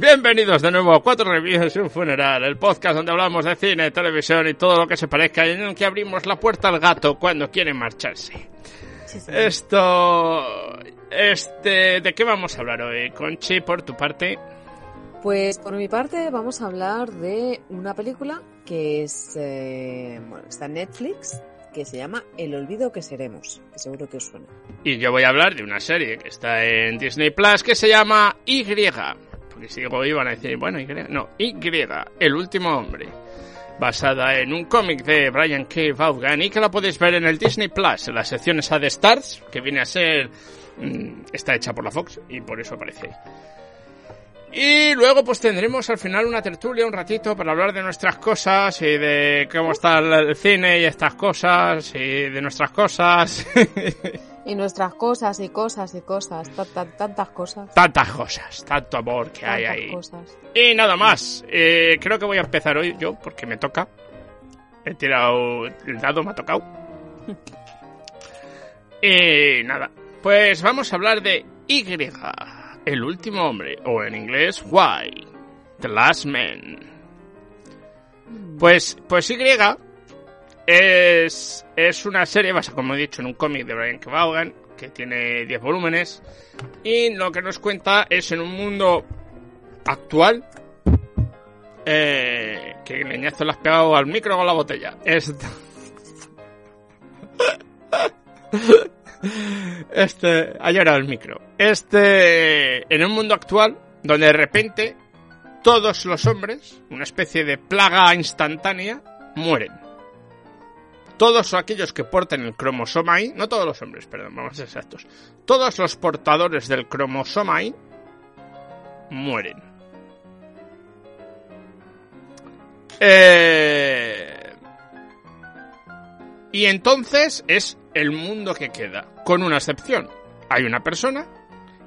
Bienvenidos de nuevo a Cuatro Reviews y un Funeral, el podcast donde hablamos de cine, televisión y todo lo que se parezca y en el que abrimos la puerta al gato cuando quiere marcharse. Esto... Este... ¿De qué vamos a hablar hoy, Conchi, por tu parte? Pues por mi parte vamos a hablar de una película que es... Eh, bueno, está en Netflix, que se llama El olvido que seremos, que seguro que os suena. Y yo voy a hablar de una serie que está en Disney Plus que se llama Y porque si digo iban a decir, bueno, Y, no, Y, El último hombre, basada en un cómic de Brian K. Vaughan y que la podéis ver en el Disney Plus, en la sección esa de Stars, que viene a ser, mm, está hecha por la Fox y por eso aparece ahí. Y luego pues tendremos al final una tertulia, un ratito, para hablar de nuestras cosas y de cómo está el cine y estas cosas y de nuestras cosas. Y nuestras cosas y cosas y cosas, tantas cosas. Tantas cosas, tanto amor que hay ahí. Y nada más, eh, creo que voy a empezar hoy yo porque me toca. He tirado el dado, me ha tocado. y nada, pues vamos a hablar de Y, el último hombre, o en inglés Y, The Last Man. Pues, pues Y es, es una serie basada, como he dicho, en un cómic de Brian K. Vaughan, que tiene 10 volúmenes. Y lo que nos cuenta es en un mundo actual. Eh, que leñazo le has pegado al micro con la botella. Este. Este. Ha el micro. Este. En un mundo actual, donde de repente todos los hombres, una especie de plaga instantánea, mueren todos aquellos que porten el cromosoma Y, no todos los hombres, perdón, vamos a ser exactos, todos los portadores del cromosoma Y mueren. Eh, y entonces es el mundo que queda, con una excepción. Hay una persona,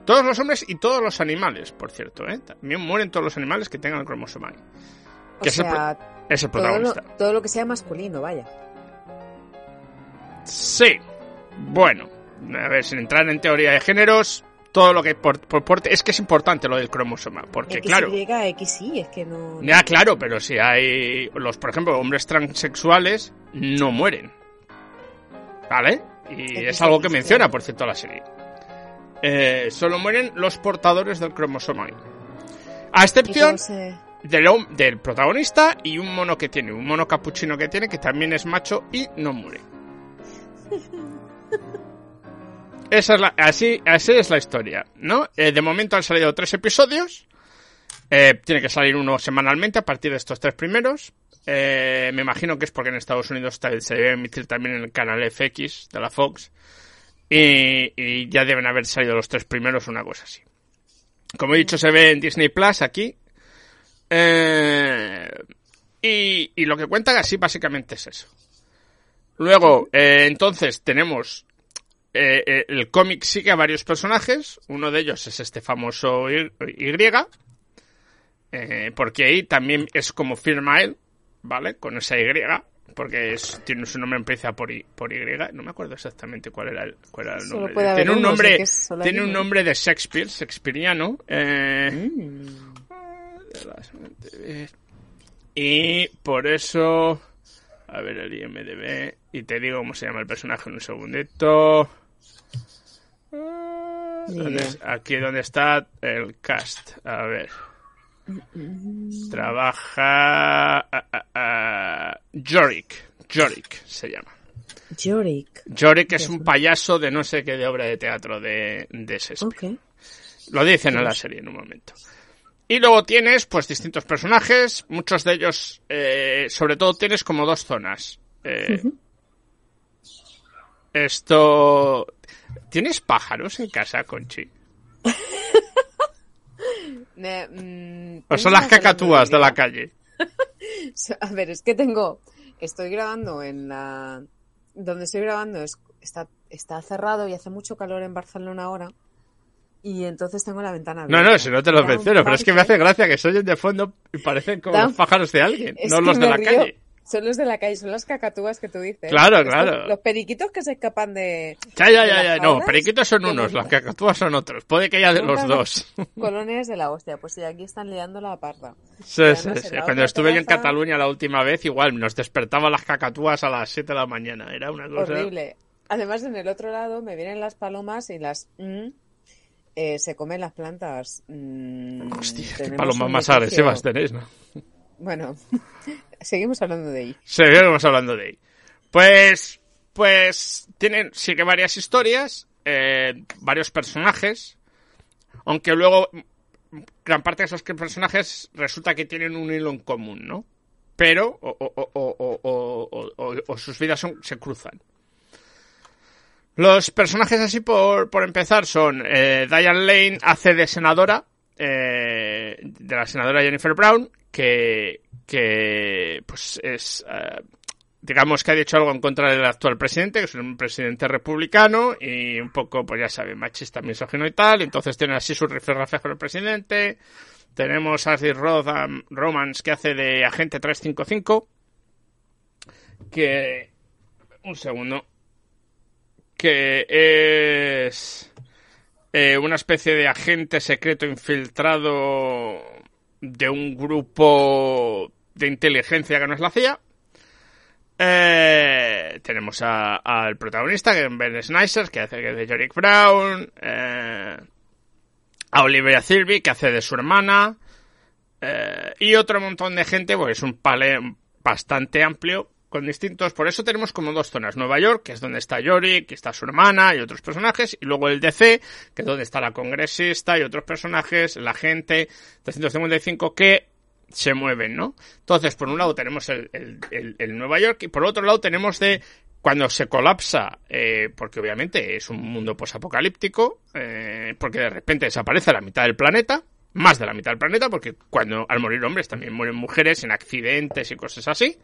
todos los hombres y todos los animales, por cierto, ¿eh? también mueren todos los animales que tengan el cromosoma Y. Que es, el, protagonista. todo lo que sea masculino, vaya. Sí. Bueno, a ver, sin entrar en teoría de géneros, todo lo que por, es que es importante lo del cromosoma, porque X, claro. Y, X, es que no. Ya, claro, pero si hay los, por ejemplo, hombres transexuales no mueren, ¿vale? Y es algo que menciona, por cierto, la serie. Eh, solo mueren los portadores del cromosoma. A excepción del, del protagonista y un mono que tiene, un mono capuchino que tiene, que también es macho y no muere. Esa es la, así, así es la historia, ¿no? Eh, de momento han salido tres episodios. Eh, tiene que salir uno semanalmente a partir de estos tres primeros. Eh, me imagino que es porque en Estados Unidos se debe emitir también en el canal FX de la Fox. Y, ya deben haber salido los tres primeros, una cosa así. Como he dicho, se ve en Disney Plus aquí. y, y lo que cuentan así básicamente es eso. Luego, eh, entonces, tenemos... Eh, eh, el cómic sigue a varios personajes. Uno de ellos es este famoso Y. porque ahí también es como firma él, ¿vale? Con esa Y. Porque tiene su nombre empieza por Y, por y. No me acuerdo exactamente cuál era el, cuál era el nombre. Tiene un nombre, tiene un nombre de Shakespeare, Shakespeareano. Mm. Y por eso a ver el IMDB. Y te digo cómo se llama el personaje en un segundito. Aquí donde está el cast. A ver. Trabaja. Uh, Jorik. Jorik se llama. Jorik. Jorik es un payaso de no sé qué de obra de teatro de, de Shakespeare. Lo dicen en la serie en un momento. Y luego tienes, pues, distintos personajes, muchos de ellos, eh, sobre todo tienes como dos zonas. Eh, Esto... ¿Tienes pájaros en casa, Conchi? Mm, ¿O son las cacatúas de la calle? A ver, es que tengo, estoy grabando en la, donde estoy grabando es, está, está cerrado y hace mucho calor en Barcelona ahora. Y entonces tengo la ventana No, abierta. no, si no te lo Da un menciono, pero es que me hace gracia que se oyen de fondo y parecen como Da- los pájaros de alguien, Es no los de la río. calle. Son los de la calle, son las cacatúas que tú dices. Claro, claro. Los periquitos que se escapan de Ya, ya, ya, ya. No, periquitos son unos, los- las cacatúas son otros. Puede que haya de los dos. colonias de la hostia. Pues sí, aquí están liando la parda. Sí, sí, sí. Cuando estuve yo en Cataluña la última vez, igual nos despertaban las cacatúas a las 7 de la mañana. Era una cosa. Horrible. Además, en el otro lado me vienen las palomas y las mm, eh, se comen las plantas. Mm, Hostia, qué palomas más tenéis, ¿no? Bueno, seguimos hablando de ahí. Seguimos hablando de ahí. Pues, pues, tienen, sí que varias historias, eh, varios personajes, aunque luego gran parte de esos personajes resulta que tienen un hilo en común, ¿no? Pero, o, o- o- o- o- o- o- o sus vidas son, se cruzan. Los personajes así por, por empezar son eh, Diane Lane hace de senadora, eh, de la senadora Jennifer Brown, que, que pues es, eh, digamos que ha dicho algo en contra del actual presidente, que es un presidente republicano y un poco, pues ya saben, machista, misógino y tal, entonces tiene así su rifirrafe con el presidente. Tenemos a Ashley Romans que hace de agente 355, que... Un segundo que es eh, una especie de agente secreto infiltrado de un grupo de inteligencia que no es la CIA. Eh, tenemos al protagonista, que es Ben Snyder, que hace de Yorick Brown. eh, a Olivia Silvi, que hace de su hermana. y otro montón de gente, pues es un palé bastante amplio con distintos. Por eso tenemos como dos zonas. Nueva York, que es donde está Yorick, que está su hermana y otros personajes. Y luego el DC, que es donde está la congresista y otros personajes, la gente 355 que se mueven, ¿no? Entonces, por un lado tenemos el, el- el- el Nueva York y por otro lado tenemos de cuando se colapsa, eh, porque obviamente es un mundo posapocalíptico, eh, porque de repente desaparece la mitad del planeta, más de la mitad del planeta, porque cuando al morir hombres también mueren mujeres en accidentes y cosas así.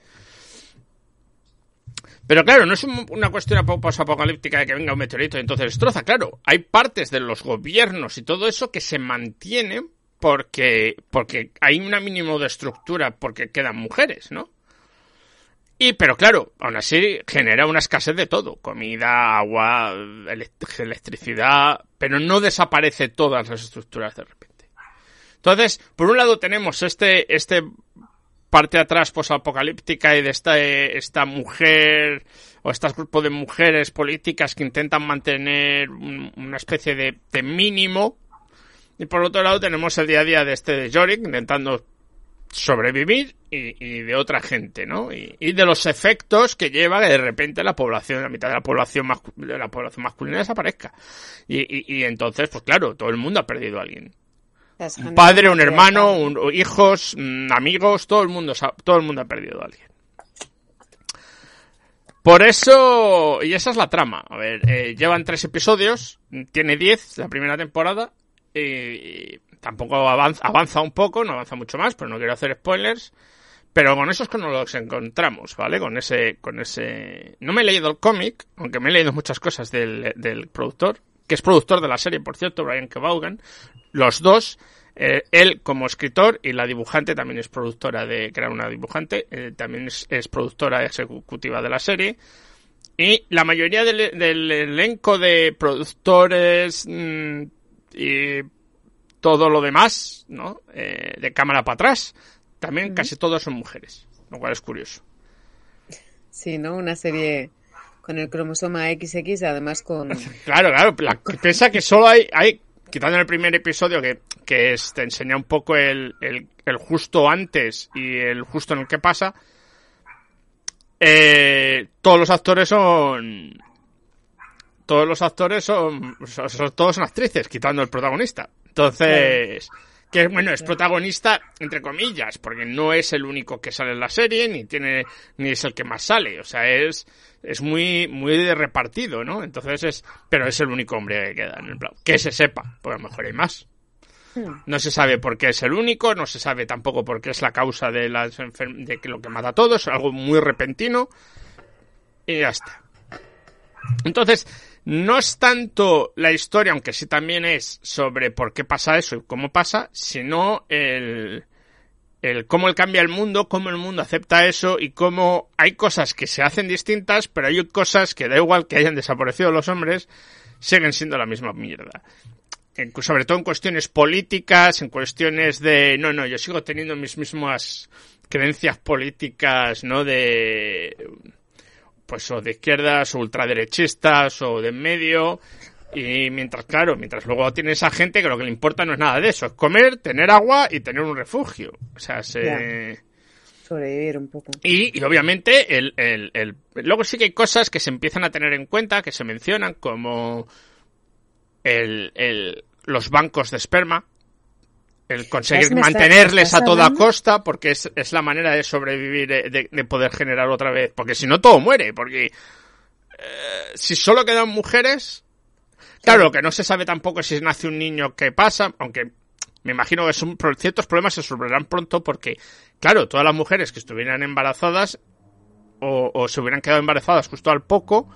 Pero claro, no es un- una cuestión apo- posapocalíptica de que venga un meteorito y entonces destroza. Claro, hay partes de los gobiernos y todo eso que se mantienen porque, porque hay un mínimo de estructura porque quedan mujeres, ¿no? Y, pero claro, aún así genera una escasez de todo. Comida, agua, elect- electricidad, pero no desaparece todas las estructuras de repente. Entonces, por un lado tenemos este, este parte atrás posapocalíptica y de esta, eh, esta mujer o este grupo de mujeres políticas que intentan mantener un- una especie de, mínimo. Y por otro lado tenemos el día a día de este de Yorick intentando sobrevivir y, de otra gente, ¿no? Y, de los efectos que lleva que de repente la población, la mitad de la población, de la población masculina desaparezca. Y, y, entonces, pues claro, todo el mundo ha perdido a alguien un padre, un hermano, un- hijos, mm, amigos, todo el mundo, todo el mundo ha perdido a alguien. Por eso, y esa es la trama. A ver, eh, llevan tres episodios, tiene diez la primera temporada, y tampoco avanza, avanza un poco, no avanza mucho más, pero no quiero hacer spoilers. Pero con eso es que nos los encontramos, ¿vale? Con ese, con ese... No me he leído el cómic, aunque me he leído muchas cosas del, del productor, que es productor de la serie, por cierto, Brian Kevaughan. Los dos, eh, él como escritor y la dibujante también es productora de, que era una dibujante, eh, también es, es productora ejecutiva de la serie. Y la mayoría del, del elenco de productores mm, y todo lo demás, ¿no? Eh, de cámara para atrás, también casi todos son mujeres, lo cual es curioso. Sí, ¿no? Una serie con el cromosoma XX, además con... Claro, claro, la- piensa que solo hay, hay quitando el primer episodio que, que es- te enseña un poco el, el, el justo antes y el justo en el que pasa, eh, todos los actores son... Todos los actores son, son, son- todos son actrices, quitando el protagonista. Entonces, que bueno, es protagonista entre comillas, porque no es el único que sale en la serie, ni tiene, ni es el que más sale, o sea, es, es muy, muy repartido, ¿no? Entonces es, pero es el único hombre que queda en el plan, que se sepa, porque a lo mejor hay más. Hmm. No se sabe por qué es el único, no se sabe tampoco por qué es la causa de, las de que lo que mata a todos, es algo muy repentino, y ya está. Entonces, no es tanto la historia, aunque sí también es sobre por qué pasa eso y cómo pasa, sino el, el cómo él cambia el mundo, cómo el mundo acepta eso y cómo hay cosas que se hacen distintas, pero hay cosas que da igual que hayan desaparecido los hombres, siguen siendo la misma mierda. sobre todo en cuestiones políticas, en cuestiones de, no, no, yo sigo teniendo mis mismas creencias políticas, ¿no? De, pues o de izquierdas o ultraderechistas o de en medio. Y mientras, claro, mientras luego tienes a gente que lo que le importa no es nada de eso, es comer, tener agua y tener un refugio. O sea, se... Sobrevivir un poco. Y, y obviamente, el, el, el, luego sí que hay cosas que se empiezan a tener en cuenta, que se mencionan, como el, el, los bancos de esperma, el conseguir mantenerles a toda costa porque es, es, la manera de sobrevivir, de, de, poder generar otra vez. Porque si no, todo muere. Porque eh, si solo quedan mujeres, claro, lo que no se sabe tampoco es si nace un niño, qué pasa, aunque me imagino que son, ciertos problemas se resolverán pronto porque, claro, todas las mujeres que estuvieran embarazadas o, o se hubieran quedado embarazadas justo al poco,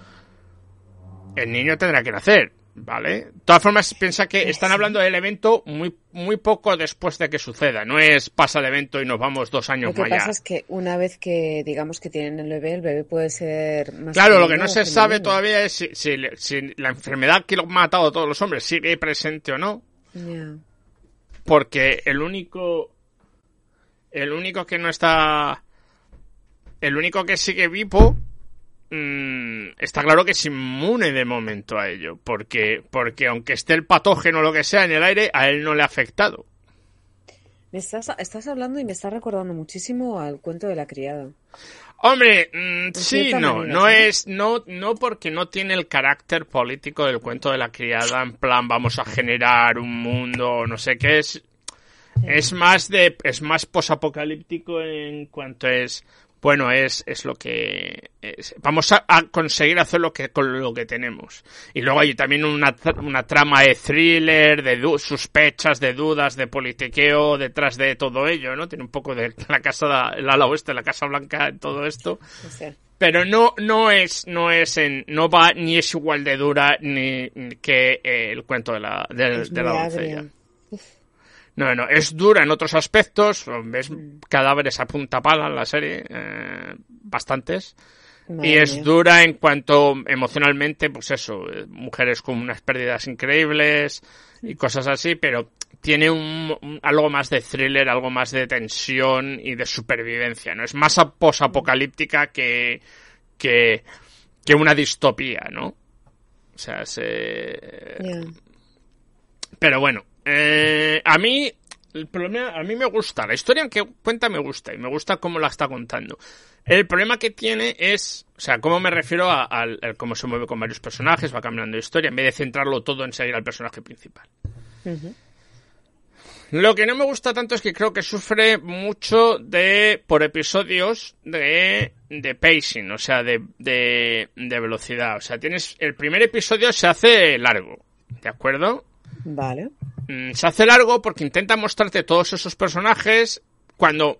el niño tendrá que nacer. ¿Vale? De todas formas, piensa que están hablando del evento muy, muy poco después de que suceda. No es pasa el evento y nos vamos dos años más allá. Lo que pasa es que una vez que digamos que tienen el bebé, el bebé puede ser más. Claro, lo que no se sabe todavía es si, si, si, la enfermedad que lo ha matado a todos los hombres sigue presente o no. Porque el único. El único que no está. El único que sigue vivo está claro que es inmune de momento a ello, porque, porque aunque esté el patógeno o lo que sea en el aire, a él no le ha afectado. Me estás, estás hablando y me estás recordando muchísimo al cuento de la criada. Hombre, mmm, sí, no, manera, no ¿sí? es, no, no porque no tiene el carácter político del cuento de la criada, en plan vamos a generar un mundo, no sé qué es, es más de, es más posapocalíptico en cuanto es, bueno, es, es lo que es. vamos a, a, conseguir hacer lo que con lo que tenemos. Y luego hay también una, una trama de thriller, de sospechas, de dudas, de politiqueo detrás de todo ello, ¿no? Tiene un poco de la casa, el ala oeste, la Casa Blanca, en todo esto. Sí. Pero no, no es, no es en, no va ni es igual de dura ni que eh, el cuento de la, de, de la doncella. No, no, es dura en otros aspectos. Ves cadáveres a punta pala en la serie, eh, bastantes. Madre y es dura en cuanto emocionalmente, pues eso, mujeres con unas pérdidas increíbles y cosas así, pero tiene un, un, algo más de thriller, algo más de tensión y de supervivencia, ¿no? Es más posapocalíptica que, que, que una distopía, ¿no? O sea, se... Yeah. Pero bueno, eh, a mí, el problema, a mí me gusta, la historia que cuenta me gusta y me gusta cómo la está contando. El problema que tiene es, o sea, cómo me refiero a, a, a cómo se mueve con varios personajes, va cambiando de historia, en vez de centrarlo todo en seguir al personaje principal. Uh -huh. Lo que no me gusta tanto es que creo que sufre mucho de, por episodios, de, de pacing, o sea, de, de, de velocidad. O sea, tienes, el primer episodio se hace largo, ¿de acuerdo? Vale. Mm, se hace largo porque intenta mostrarte todos esos personajes cuando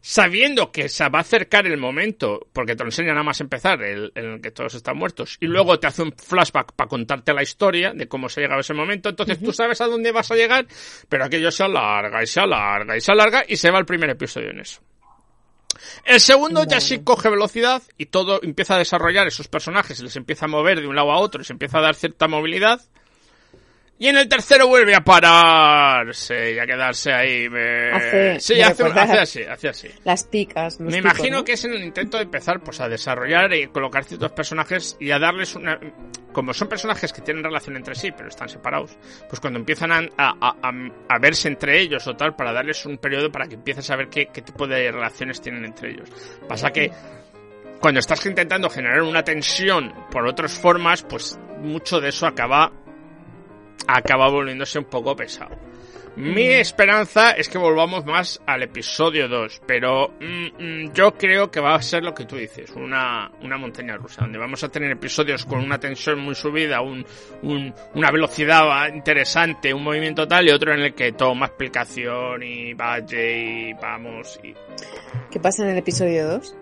sabiendo que se va a acercar el momento, porque te lo enseña nada más empezar, el, en el que todos están muertos, y luego te hace un flashback para contarte la historia de cómo se ha llegado a ese momento, entonces uh -huh. tú sabes a dónde vas a llegar, pero aquello se alarga y se alarga y se alarga y se va el primer episodio en eso. El segundo vale. ya sí coge velocidad y todo empieza a desarrollar esos personajes, les empieza a mover de un lado a otro y se empieza a dar cierta movilidad. Y en el tercero vuelve a pararse y a quedarse ahí. Me... Hace, sí, hace, hace, así, hace así. Las picas. Me imagino ¿no? que es en el intento de empezar pues a desarrollar y colocar ciertos personajes y a darles una... Como son personajes que tienen relación entre sí, pero están separados, pues cuando empiezan a, a, a, a verse entre ellos o tal, para darles un periodo para que empieces a ver qué, qué tipo de relaciones tienen entre ellos. Pasa que cuando estás intentando generar una tensión por otras formas, pues mucho de eso acaba acaba volviéndose un poco pesado. Mi esperanza es que volvamos más al episodio 2, pero mm, mm, yo creo que va a ser lo que tú dices, una, una montaña rusa, donde vamos a tener episodios con una tensión muy subida, un, un, una velocidad interesante, un movimiento tal, y otro en el que más explicación y valle y vamos. Y... ¿Qué pasa en el episodio 2?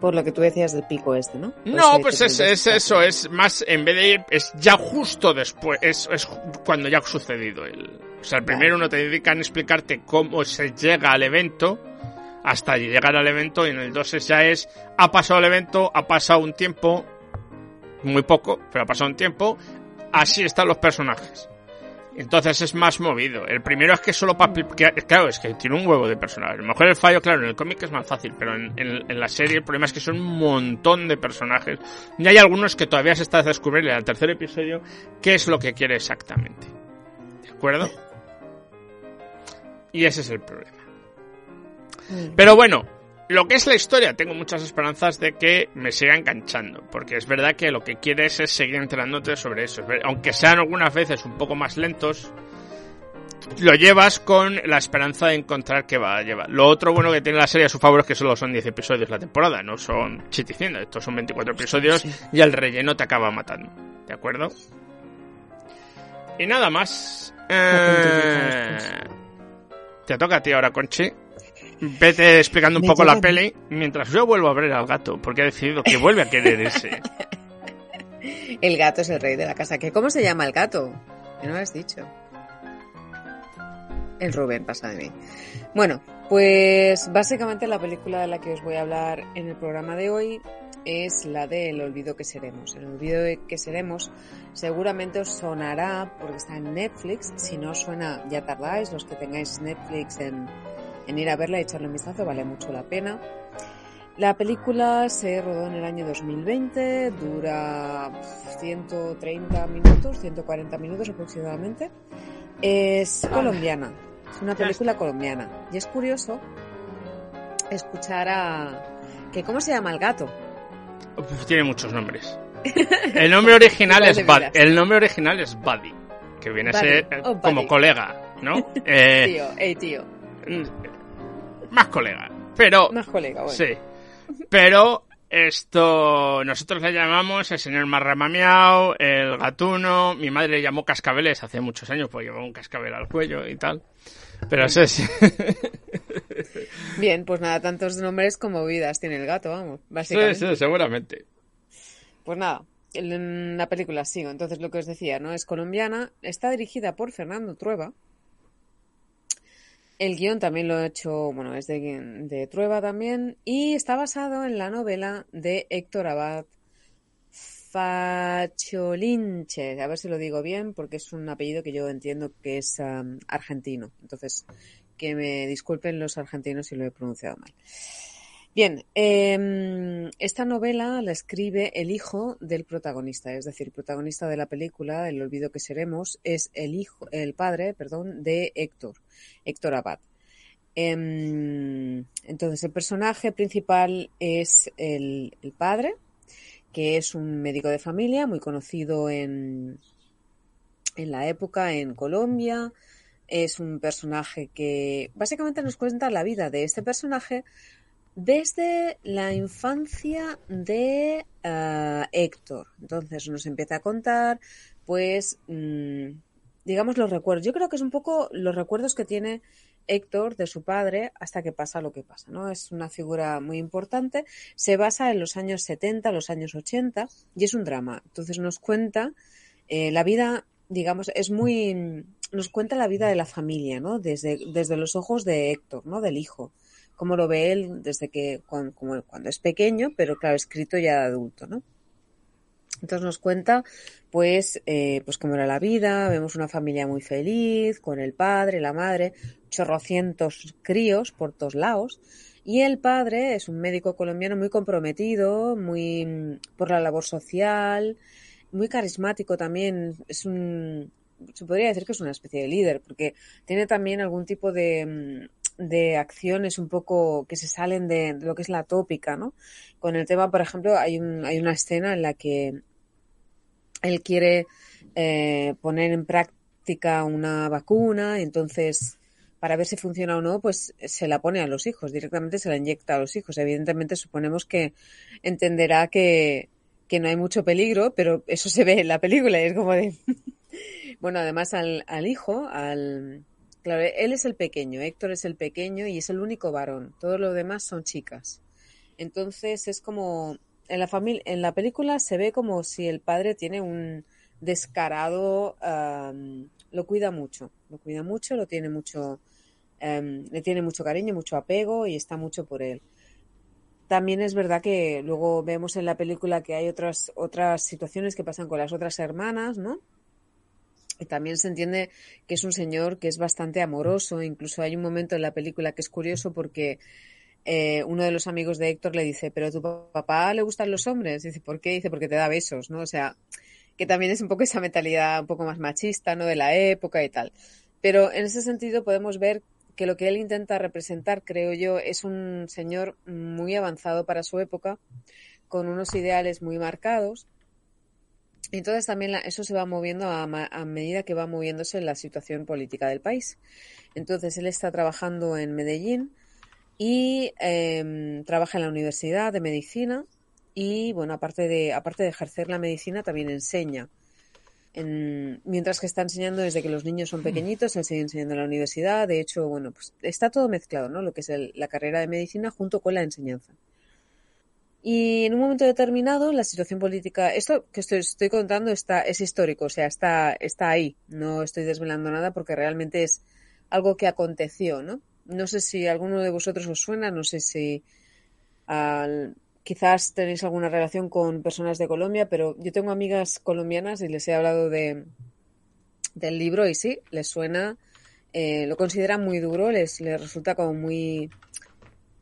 Por lo que tú decías del pico este, ¿no? Pues no, pues es, es, eso, es más, en vez de ir, es ya justo después, es, es cuando ya ha sucedido el... O sea, el primero no te dedican a explicarte cómo se llega al evento hasta llegar al evento y en el 2 ya es, ha pasado el evento, ha pasado un tiempo, muy poco, pero ha pasado un tiempo, así están los personajes. Entonces es más movido. El primero es que solo para... Claro, es que tiene un huevo de personajes. A lo mejor el fallo, claro, en el cómic es más fácil, pero en, en, la serie el problema es que son un montón de personajes. Y hay algunos que todavía se está descubriendo en el tercer episodio qué es lo que quiere exactamente. ¿De acuerdo? Y ese es el problema. Mm. Pero bueno, lo que es la historia, tengo muchas esperanzas de que me siga enganchando, porque es verdad que lo que quieres es seguir entrenándote sobre eso. Aunque sean algunas veces un poco más lentos, lo llevas con la esperanza de encontrar que va a llevar. Lo otro bueno que tiene la serie a su favor es que solo son 10 episodios la temporada, no son chiticiendo, estos son 24 episodios y el relleno te acaba matando. ¿De acuerdo? Y nada más. Eh, te toca a ti ahora, Conchi. Vete explicando un poco la peli mientras yo vuelvo a ver al gato, porque ha decidido que vuelve a querer ese. el gato es el rey de la casa. ¿Qué, ¿Cómo se llama el gato? Que no lo has dicho. El Rubén pasa de mí. Bueno, pues básicamente la película de la que os voy a hablar en el programa de hoy es la de El olvido que seremos. El olvido que seremos seguramente os sonará porque está en Netflix. Si no suena, ya tardáis. Los que tengáis Netflix en, en ir a verla y echarle un vistazo, vale mucho la pena. La película se rodó en el año 2020, dura 130 minutos, 140 minutos aproximadamente. Es colombiana, es una película colombiana. Y es curioso escuchar a... que ¿Cómo se llama el gato? tiene muchos nombres. El nombre original es Buddy. El nombre original es Buddy, que viene a ser oh, como colega, ¿no? Eh, tío, hey tío. Más colega. Pero. Más colega, bueno. Sí. Pero esto, nosotros le llamamos el señor Marramamiao, el gatuno. Mi madre le llamó cascabeles hace muchos años, porque llevaba un cascabel al cuello y tal. Pero eso es. Bien, pues nada, tantos nombres como vidas tiene el gato, vamos, básicamente. Sí, sí, seguramente. Pues nada, la película sigo. Entonces, lo que os decía, ¿no? Es colombiana, está dirigida por Fernando Trueba el guion también lo ha hecho, bueno, es de, de Trueba también, y está basado en la novela de Héctor Abad Facholinche, a ver si lo digo bien, porque es un apellido que yo entiendo que es argentino. Entonces, que me disculpen los argentinos si lo he pronunciado mal. Bien, em, esta novela la escribe el hijo del protagonista, es decir, el protagonista de la película, El olvido que seremos, es el hijo, el padre, perdón, de Héctor, Héctor Abad. Em, entonces, el personaje principal es el, padre, que es un médico de familia muy conocido en, en la época en Colombia. Es un personaje que básicamente nos cuenta la vida de este personaje desde la infancia de eh, Héctor. Entonces nos empieza a contar, pues, mm, digamos, los recuerdos. Yo creo que es un poco los recuerdos que tiene Héctor de su padre hasta que pasa lo que pasa, ¿no? Es una figura muy importante. Se basa en los años 70, los años 80 y es un drama. Entonces nos cuenta eh, la vida, digamos, es muy... Nos cuenta la vida de la familia, ¿no? Desde, desde los ojos de Héctor, ¿no? Del hijo cómo lo ve él desde que cuando, cuando es pequeño, pero claro, escrito ya de adulto, ¿no? Entonces nos cuenta, pues, eh, pues cómo era la vida, vemos una familia muy feliz, con el padre, la madre, chorrocientos críos por todos lados, y el padre es un médico colombiano muy comprometido, muy por la labor social, muy carismático también, es un, se podría decir que es una especie de líder, porque tiene también algún tipo de, de acciones un poco que se salen de, lo que es la tópica, ¿no? Con el tema, por ejemplo, hay, un, hay una escena en la que él quiere eh, poner en práctica una vacuna, entonces para ver si funciona o no, pues se la pone a los hijos, directamente se la inyecta a los hijos. Evidentemente suponemos que entenderá que, que no hay mucho peligro, pero eso se ve en la película y es como de... bueno, además al hijo, al... Claro, él es el pequeño, Héctor es el pequeño y es el único varón, todos los demás son chicas. Entonces es como en la familia, en la película se ve como si el padre tiene un descarado, lo cuida mucho, lo cuida mucho, lo tiene mucho, um, le tiene mucho cariño, mucho apego y está mucho por él. También es verdad que luego vemos en la película que hay otras, otras situaciones que pasan con las otras hermanas, ¿no? También se entiende que es un señor que es bastante amoroso. Incluso hay un momento en la película que es curioso porque eh, uno de los amigos de Héctor le dice, pero a tu papá le gustan los hombres. dice, ¿por qué? dice, porque te da besos, ¿no? O sea, que también es un poco esa mentalidad un poco más machista, ¿no? De la época y tal. Pero en ese sentido podemos ver que lo que él intenta representar, creo yo, es un señor muy avanzado para su época, con unos ideales muy marcados. Entonces también eso se va moviendo a, a, medida que va moviéndose la situación política del país. Entonces él está trabajando en Medellín y eh, trabaja en la Universidad de Medicina y bueno, aparte de, aparte de ejercer la medicina, también enseña. En, mientras que está enseñando desde que los niños son pequeñitos, él sigue enseñando en la universidad. De hecho, bueno, pues está todo mezclado, ¿no? Lo que es el, la carrera de medicina junto con la enseñanza. Y en un momento determinado, la situación política, esto que estoy, estoy contando está, es histórico, o sea, está, está ahí. No estoy desvelando nada porque realmente es algo que aconteció, ¿no? No sé si alguno de vosotros os suena, no sé si al, quizás tenéis alguna relación con personas de Colombia, pero yo tengo amigas colombianas y les he hablado de, del libro y sí, les suena, eh, lo consideran muy duro, les, les resulta como muy,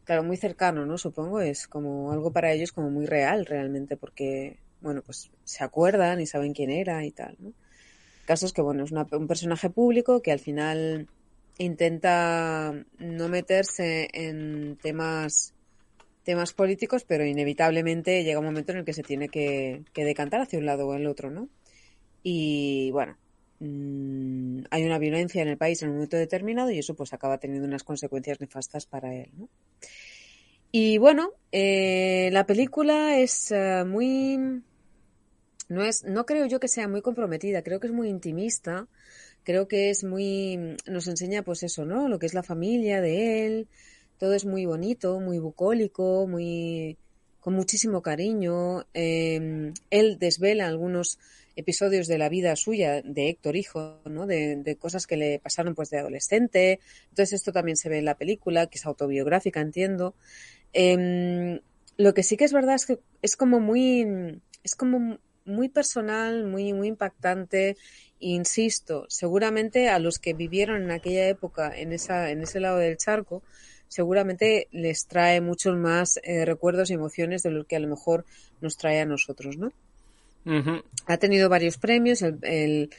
claro, muy cercano, ¿no? Supongo, es como algo para ellos como muy real realmente, porque, bueno, pues se acuerdan y saben quién era y tal, ¿no? Casos que, bueno, es una, un personaje público que al final intenta no meterse en temas temas políticos, pero inevitablemente llega un momento en el que se tiene que, que decantar hacia un lado o el otro, ¿no? Y bueno, mmm, hay una violencia en el país en un momento determinado y eso pues acaba teniendo unas consecuencias nefastas para él. Y bueno, eh, la película es uh, muy... No, es, no creo yo que sea muy comprometida, creo que es muy intimista, creo que es muy... nos enseña pues eso, ¿no? Lo que es la familia de él, todo es muy bonito, muy bucólico, muy con muchísimo cariño. Eh, él desvela algunos episodios de la vida suya de Héctor Hijo, ¿no? De, de, cosas que le pasaron pues de adolescente. Entonces esto también se ve en la película, que es autobiográfica, entiendo. Eh, lo que sí que es verdad es que es como muy, es como muy personal, muy, muy impactante. Insisto, seguramente a los que vivieron en aquella época en esa, en ese lado del charco, seguramente les trae muchos más eh, recuerdos y emociones de lo que a lo mejor nos trae a nosotros, ¿no? Ha tenido varios premios, el,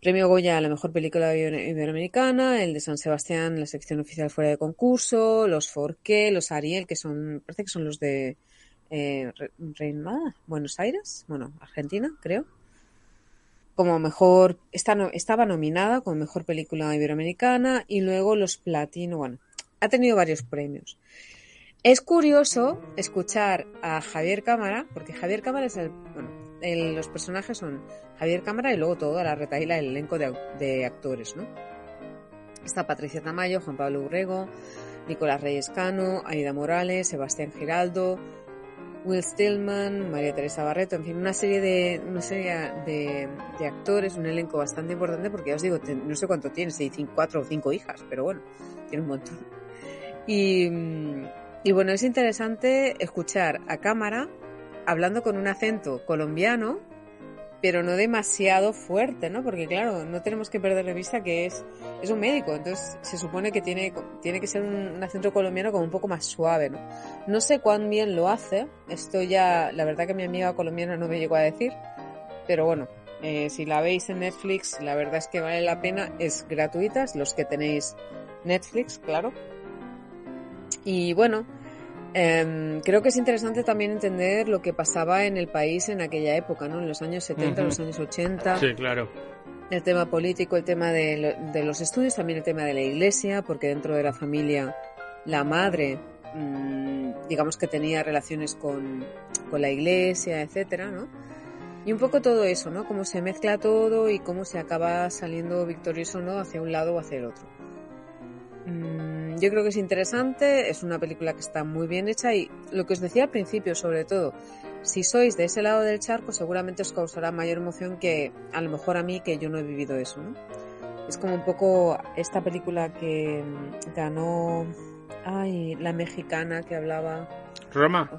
premio Goya a la mejor película iberoamericana, el de San Sebastián, la sección oficial fuera de concurso, los Forqué, los Ariel, que son, parece que son los de eh, Reina, Buenos Aires, bueno, Argentina, creo. Como mejor, estaba nominada como mejor película iberoamericana y luego los Platino, bueno, ha tenido varios premios. Es curioso escuchar a Javier Cámara, porque Javier Cámara es el, bueno, los personajes son Javier Cámara y luego toda la retaila, el elenco de, de, actores, ¿no? Está Patricia Tamayo, Juan Pablo Urrego, Nicolás Reyes Cano, Aida Morales, Sebastián Giraldo, Will Stillman, María Teresa Barreto, en fin, una serie de, una serie de, de actores, un elenco bastante importante, porque ya os digo, no sé cuánto tiene, si cuatro o cinco hijas, pero bueno, tiene un montón. Y, bueno, es interesante escuchar a cámara hablando con un acento colombiano, pero no demasiado fuerte, ¿no? Porque claro, no tenemos que perder de vista que es, es un médico, entonces se supone que tiene, tiene que ser un, acento colombiano como un poco más suave, ¿no? No sé cuán bien lo hace, esto ya, la verdad que mi amiga colombiana no me llegó a decir, pero bueno, eh, si la veis en Netflix, la verdad es que vale la pena, es gratuita, los que tenéis Netflix, claro. Y bueno, eh, creo que es interesante también entender lo que pasaba en el país en aquella época, ¿no? En los años 70, uh -huh. los años 80. Sí, claro. el tema político, el tema de, de, los estudios, también el tema de la iglesia, porque dentro de la familia la madre, mmm, digamos que tenía relaciones con, con, la iglesia, etcétera, ¿no? Y un poco todo eso, ¿no? Cómo se mezcla todo y cómo se acaba saliendo victorioso, ¿no? Hacia un lado o hacia el otro. Mmm, yo creo que es interesante, es una película que está muy bien hecha y lo que os decía al principio, sobre todo, si sois de ese lado del charco, seguramente os causará mayor emoción que a lo mejor a mí, que yo no he vivido eso, ¿no? Es como un poco esta película que ganó, ay, la mexicana que hablaba. Roma.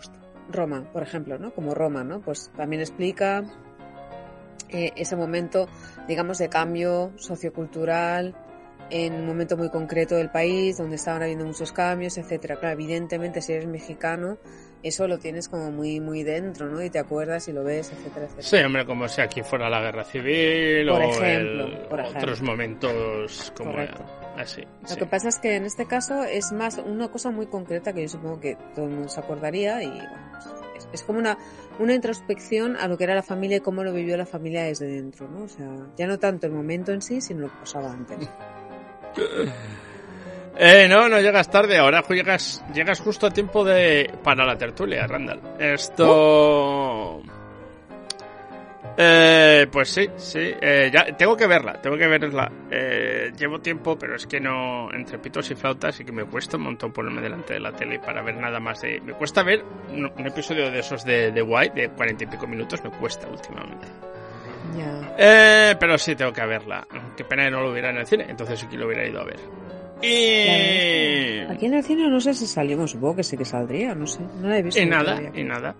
Roma, por ejemplo, ¿no? Como Roma, ¿no? Pues también explica eh, ese momento, digamos, de cambio sociocultural en un momento muy concreto del país, donde estaban habiendo muchos cambios, etcétera. Claro, evidentemente, si eres mexicano, eso lo tienes como muy muy dentro, ¿no? Y te acuerdas y lo ves, etcétera, etcétera. Sí, hombre, como si aquí fuera la guerra civil por o ejemplo, el, por ejemplo. otros momentos como así. Lo sí. que pasa es que en este caso es más una cosa muy concreta que yo supongo que todo el mundo se acordaría y bueno, es, es, como una, una introspección a lo que era la familia y cómo lo vivió la familia desde dentro, ¿no? O sea, ya no tanto el momento en sí, sino lo que pasaba antes. Eh, no, no llegas tarde, ahora llegas, llegas justo a tiempo de para la tertulia, Randall. Esto... Eh, pues sí, sí, eh, ya tengo que verla, tengo que verla. Eh, llevo tiempo, pero es que no, entre pitos y flautas, y que me cuesta un montón ponerme delante de la tele para ver nada más de... Me cuesta ver un, episodio de esos de, de White de cuarenta y pico minutos, me cuesta últimamente. Ya. Eh, pero sí tengo que verla. Qué pena que no lo hubiera en el cine, entonces sí que lo hubiera ido a ver. Y... Aquí en el cine no sé si salimos, supongo que sí que saldría, no sé, no la he visto. Y nada, todavía. y nada.